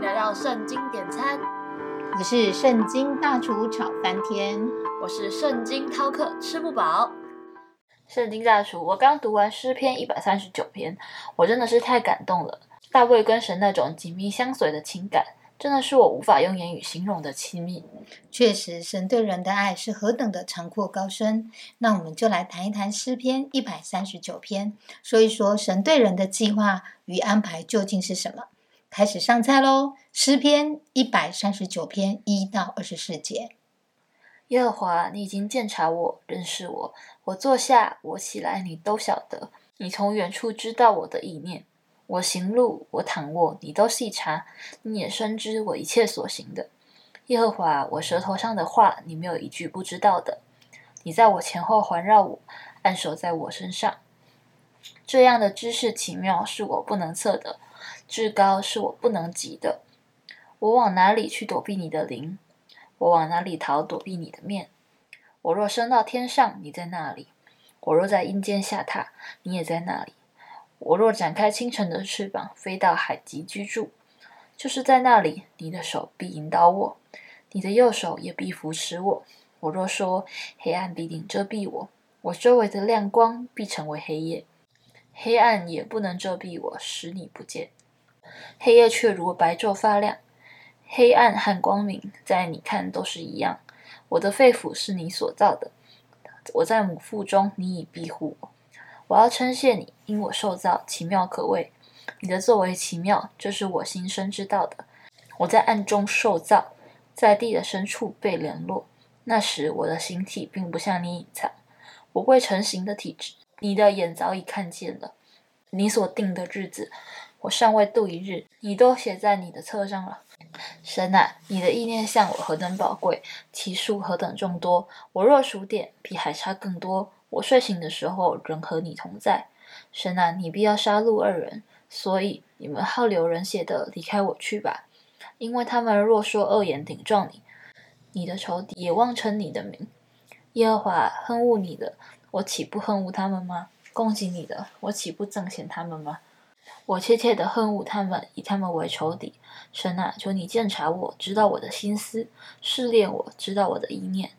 迎来到圣经点餐，我是圣经大厨炒翻天，我是圣经饕客吃不饱。圣经大厨，我刚读完诗篇一百三十九篇，我真的是太感动了。大卫跟神那种紧密相随的情感，真的是我无法用言语形容的亲密。确实，神对人的爱是何等的长阔高深。那我们就来谈一谈诗篇一百三十九篇，说一说神对人的计划与安排究竟是什么。开始上菜喽！诗篇一百三十九篇一到二十四节。耶和华，你已经鉴察我，认识我。我坐下，我起来，你都晓得。你从远处知道我的意念。我行路，我躺卧，你都细察。你也深知我一切所行的。耶和华，我舌头上的话，你没有一句不知道的。你在我前后环绕我，按手在我身上。这样的知识奇妙，是我不能测的；至高，是我不能及的。我往哪里去躲避你的灵？我往哪里逃躲避你的面？我若升到天上，你在那里；我若在阴间下榻，你也在那里。我若展开清晨的翅膀，飞到海极居住，就是在那里，你的手必引导我，你的右手也必扶持我。我若说黑暗必定遮蔽我，我周围的亮光必成为黑夜，黑暗也不能遮蔽我，使你不见。黑夜却如白昼发亮。黑暗和光明，在你看都是一样。我的肺腑是你所造的，我在母腹中，你已庇护我。我要称谢你，因我受造奇妙可畏。你的作为奇妙，这是我心生知道的。我在暗中受造，在地的深处被联络。那时我的形体并不向你隐藏，我未成形的体质，你的眼早已看见了。你所定的日子，我尚未度一日，你都写在你的册上了。神啊，你的意念向我何等宝贵，其数何等众多。我若数点，比海差更多。我睡醒的时候，仍和你同在。神啊，你必要杀戮二人，所以你们好流人血的，离开我去吧。因为他们若说恶言顶撞你，你的仇敌也妄称你的名。耶和华恨恶你的，我岂不恨恶他们吗？攻击你的，我岂不憎嫌他们吗？我切切的恨恶他们，以他们为仇敌。神啊，求你鉴察我，知道我的心思，试炼我知道我的意念，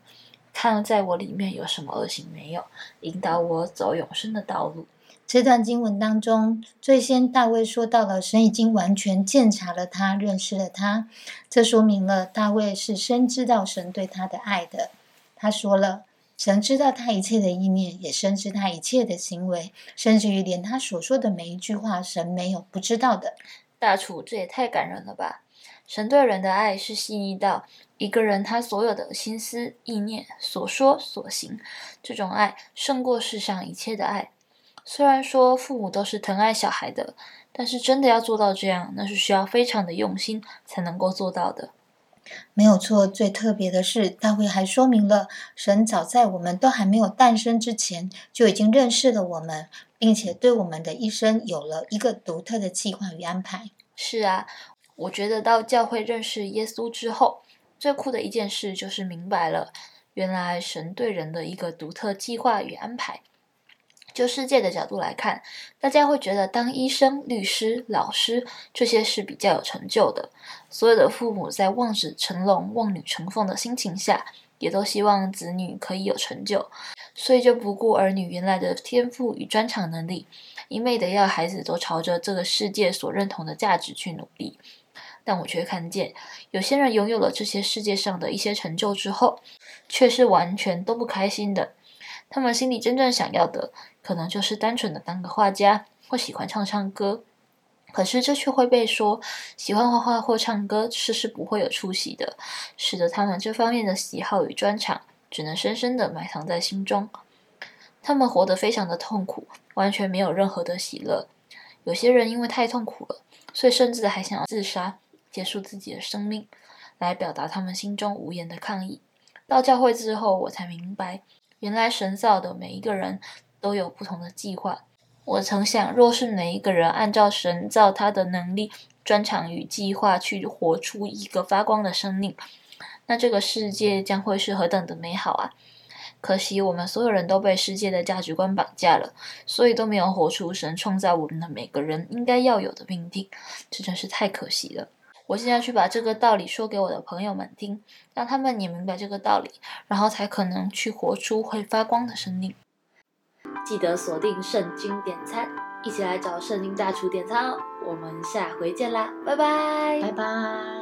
看在我里面有什么恶行没有，引导我走永生的道路。这段经文当中，最先大卫说到了神已经完全鉴察了他，认识了他，这说明了大卫是深知道神对他的爱的。他说了。神知道他一切的意念，也深知他一切的行为，甚至于连他所说的每一句话，神没有不知道的。大厨，这也太感人了吧！神对人的爱是细腻到一个人他所有的心思意念、所说所行，这种爱胜过世上一切的爱。虽然说父母都是疼爱小孩的，但是真的要做到这样，那是需要非常的用心才能够做到的。没有错，最特别的是，大卫还说明了神早在我们都还没有诞生之前，就已经认识了我们，并且对我们的一生有了一个独特的计划与安排。是啊，我觉得到教会认识耶稣之后，最酷的一件事就是明白了，原来神对人的一个独特计划与安排。就世界的角度来看，大家会觉得当医生、律师、老师这些是比较有成就的。所有的父母在望子成龙、望女成凤的心情下，也都希望子女可以有成就，所以就不顾儿女原来的天赋与专长能力，一昧的要孩子都朝着这个世界所认同的价值去努力。但我却看见，有些人拥有了这些世界上的一些成就之后，却是完全都不开心的。他们心里真正想要的，可能就是单纯的当个画家，或喜欢唱唱歌。可是这却会被说，喜欢画画或唱歌，是是不会有出息的，使得他们这方面的喜好与专长，只能深深的埋藏在心中。他们活得非常的痛苦，完全没有任何的喜乐。有些人因为太痛苦了，所以甚至还想要自杀，结束自己的生命，来表达他们心中无言的抗议。到教会之后，我才明白。原来神造的每一个人都有不同的计划。我曾想，若是每一个人按照神造他的能力、专长与计划去活出一个发光的生命，那这个世界将会是何等的美好啊！可惜我们所有人都被世界的价值观绑架了，所以都没有活出神创造我们的每个人应该要有的命定，这真是太可惜了。我现在去把这个道理说给我的朋友们听，让他们也明白这个道理，然后才可能去活出会发光的生命。记得锁定圣经点餐，一起来找圣经大厨点餐哦。我们下回见啦，拜拜，拜拜。